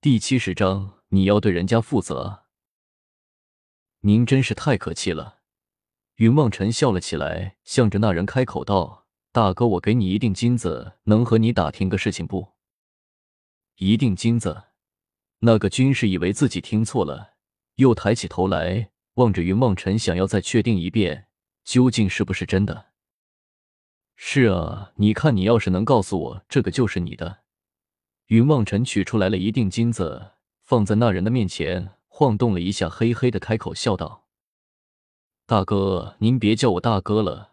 第七十章，你要对人家负责。您真是太可气了。云梦辰笑了起来，向着那人开口道：“大哥，我给你一锭金子，能和你打听个事情不？”一锭金子。那个军士以为自己听错了，又抬起头来望着云梦辰，想要再确定一遍，究竟是不是真的。是啊，你看，你要是能告诉我这个就是你的。云梦辰取出来了一锭金子，放在那人的面前，晃动了一下，嘿嘿的开口笑道。大哥，您别叫我大哥了，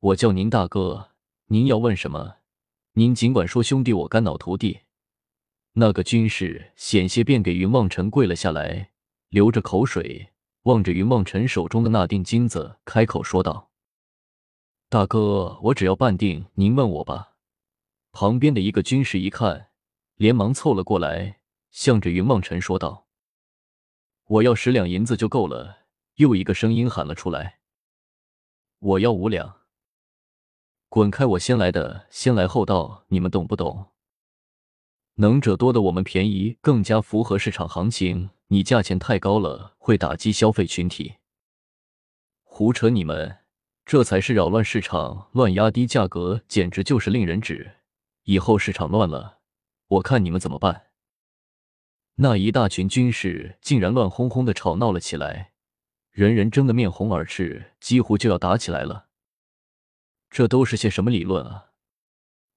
我叫您大哥。您要问什么，您尽管说，兄弟，我肝脑涂地。那个军士险些便给云望尘跪了下来，流着口水，望着云望尘手中的那锭金子，开口说道：“大哥，我只要半锭，您问我吧。”旁边的一个军士一看，连忙凑了过来，向着云梦尘说道：“我要十两银子就够了。”又一个声音喊了出来：“我要五两！滚开！我先来的，先来后到，你们懂不懂？能者多的我们便宜，更加符合市场行情。你价钱太高了，会打击消费群体。胡扯！你们这才是扰乱市场，乱压低价格，简直就是令人指。以后市场乱了，我看你们怎么办？”那一大群军士竟然乱哄哄的吵闹了起来。人人争得面红耳赤，几乎就要打起来了。这都是些什么理论啊？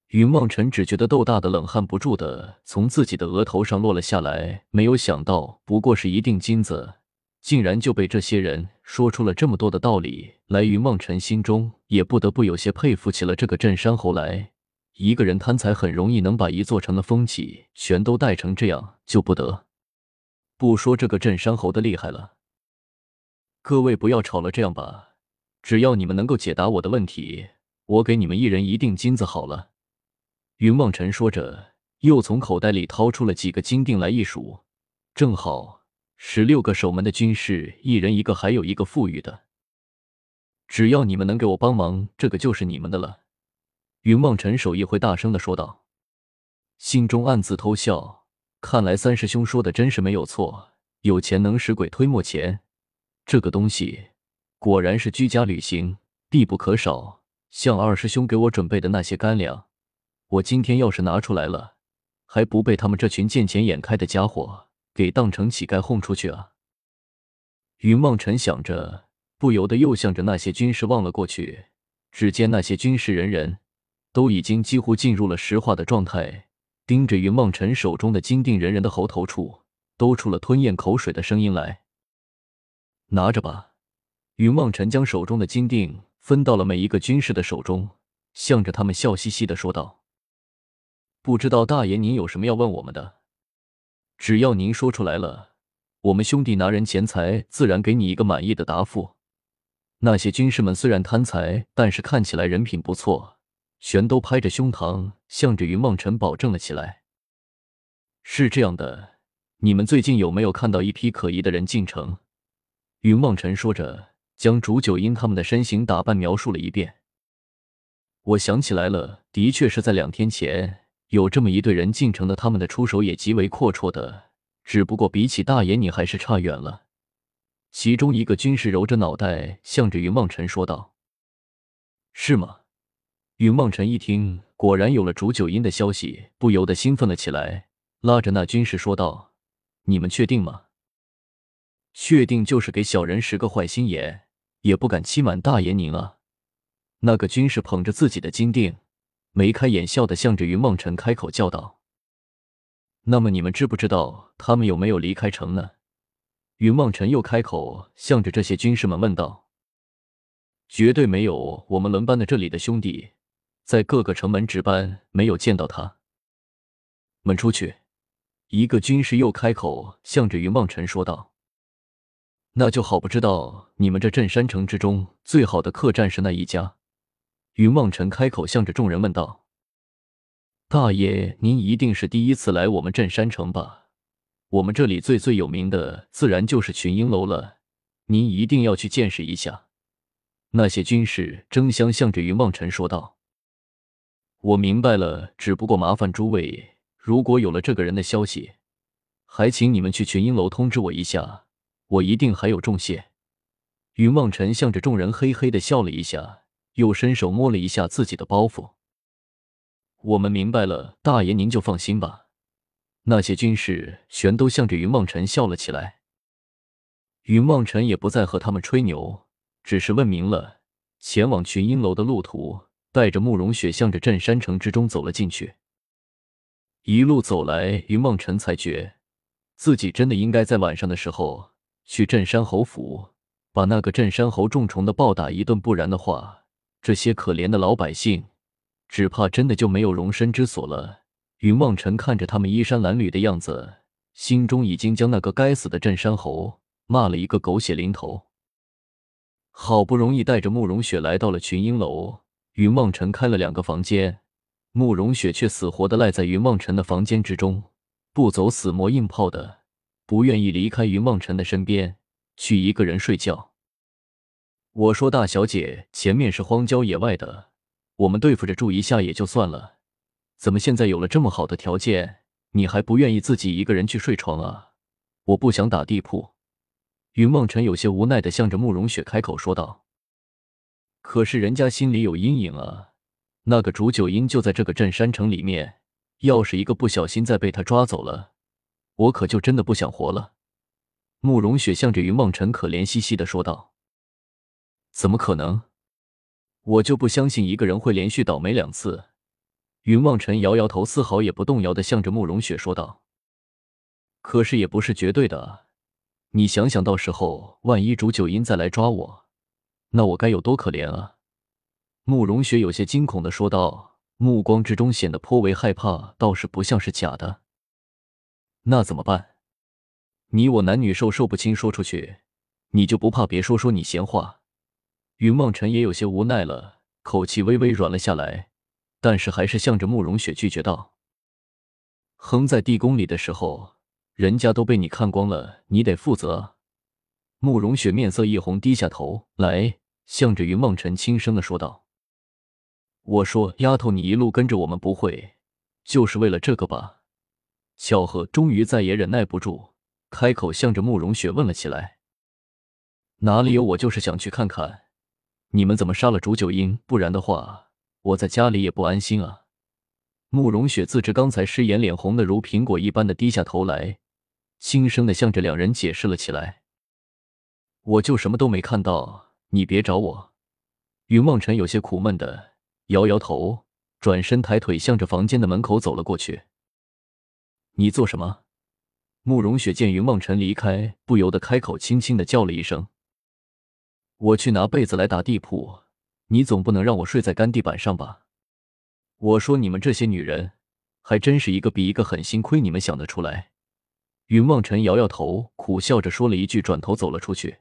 云望尘只觉得豆大的冷汗不住的从自己的额头上落了下来，没有想到，不过是一锭金子，竟然就被这些人说出了这么多的道理来。云望尘心中也不得不有些佩服起了这个镇山侯来。一个人贪财很容易能把一座城的风气全都带成这样，就不得不说这个镇山侯的厉害了。各位不要吵了，这样吧，只要你们能够解答我的问题，我给你们一人一锭金子好了。云望尘说着，又从口袋里掏出了几个金锭来一数，正好十六个守门的军士，一人一个，还有一个富裕的。只要你们能给我帮忙，这个就是你们的了。云梦尘手一挥，大声的说道，心中暗自偷笑，看来三师兄说的真是没有错，有钱能使鬼推磨钱。这个东西果然是居家旅行必不可少。像二师兄给我准备的那些干粮，我今天要是拿出来了，还不被他们这群见钱眼开的家伙给当成乞丐轰出去啊！云梦尘想着，不由得又向着那些军士望了过去。只见那些军士人人都已经几乎进入了石化的状态，盯着云望尘手中的金锭，人人的喉头处都出了吞咽口水的声音来。拿着吧，云望尘将手中的金锭分到了每一个军士的手中，向着他们笑嘻嘻的说道：“不知道大爷您有什么要问我们的？只要您说出来了，我们兄弟拿人钱财，自然给你一个满意的答复。”那些军士们虽然贪财，但是看起来人品不错，全都拍着胸膛，向着云梦辰保证了起来：“是这样的，你们最近有没有看到一批可疑的人进城？”云梦辰说着，将竹九英他们的身形打扮描述了一遍。我想起来了，的确是在两天前有这么一队人进城的，他们的出手也极为阔绰的，只不过比起大爷你还是差远了。其中一个军士揉着脑袋，向着云梦辰说道：“是吗？”云梦尘一听，果然有了煮酒音的消息，不由得兴奋了起来，拉着那军士说道：“你们确定吗？”确定就是给小人十个坏心眼，也不敢欺瞒大爷您啊！那个军士捧着自己的金锭，眉开眼笑的向着云梦辰开口叫道：“那么你们知不知道他们有没有离开城呢？”云梦辰又开口向着这些军士们问道：“绝对没有，我们轮班的这里的兄弟在各个城门值班，没有见到他们出去。”一个军士又开口向着云梦辰说道。那就好，不知道你们这镇山城之中最好的客栈是哪一家？云望尘开口向着众人问道：“大爷，您一定是第一次来我们镇山城吧？我们这里最最有名的，自然就是群英楼了。您一定要去见识一下。”那些军士争相向着云望尘说道：“我明白了，只不过麻烦诸位，如果有了这个人的消息，还请你们去群英楼通知我一下，我一定还有重谢。云望尘向着众人嘿嘿的笑了一下，又伸手摸了一下自己的包袱。我们明白了，大爷您就放心吧。那些军士全都向着云望尘笑了起来。云望尘也不再和他们吹牛，只是问明了前往群英楼的路途，带着慕容雪向着镇山城之中走了进去。一路走来，云梦尘才觉。自己真的应该在晚上的时候去镇山侯府，把那个镇山侯重重的暴打一顿，不然的话，这些可怜的老百姓，只怕真的就没有容身之所了。云梦尘看着他们衣衫褴褛的样子，心中已经将那个该死的镇山侯骂了一个狗血淋头。好不容易带着慕容雪来到了群英楼，云梦辰开了两个房间，慕容雪却死活的赖在云梦辰的房间之中。不走，死磨硬泡的，不愿意离开云梦辰的身边去一个人睡觉。我说大小姐，前面是荒郊野外的，我们对付着住一下也就算了，怎么现在有了这么好的条件，你还不愿意自己一个人去睡床啊？我不想打地铺。云望尘有些无奈的向着慕容雪开口说道：“可是人家心里有阴影啊，那个竹九阴就在这个镇山城里面。”要是一个不小心再被他抓走了，我可就真的不想活了。慕容雪向着云望尘可怜兮兮的说道：“怎么可能？我就不相信一个人会连续倒霉两次。”云望尘摇摇头，丝毫也不动摇的向着慕容雪说道：“可是也不是绝对的，你想想到时候万一竹九阴再来抓我，那我该有多可怜啊！”慕容雪有些惊恐的说道。目光之中显得颇为害怕，倒是不像是假的。那怎么办？你我男女授受不亲，说出去，你就不怕别说说你闲话？云望尘也有些无奈了，口气微微软了下来，但是还是向着慕容雪拒绝道：“哼，在地宫里的时候，人家都被你看光了，你得负责。”慕容雪面色一红，低下头来，向着云梦辰轻声的说道。我说：“丫头，你一路跟着我们，不会就是为了这个吧？”巧合终于再也忍耐不住，开口向着慕容雪问了起来：“哪里有？我就是想去看看你们怎么杀了煮酒阴，不然的话，我在家里也不安心啊。”慕容雪自知刚才失言，脸红的如苹果一般的低下头来，轻声的向着两人解释了起来：“我就什么都没看到，你别找我。”云望尘有些苦闷的。摇摇头，转身抬腿向着房间的门口走了过去。你做什么？慕容雪见云望尘离开，不由得开口，轻轻的叫了一声：“我去拿被子来打地铺，你总不能让我睡在干地板上吧？”我说：“你们这些女人，还真是一个比一个狠，心亏你们想得出来。”云望尘摇摇头，苦笑着说了一句，转头走了出去。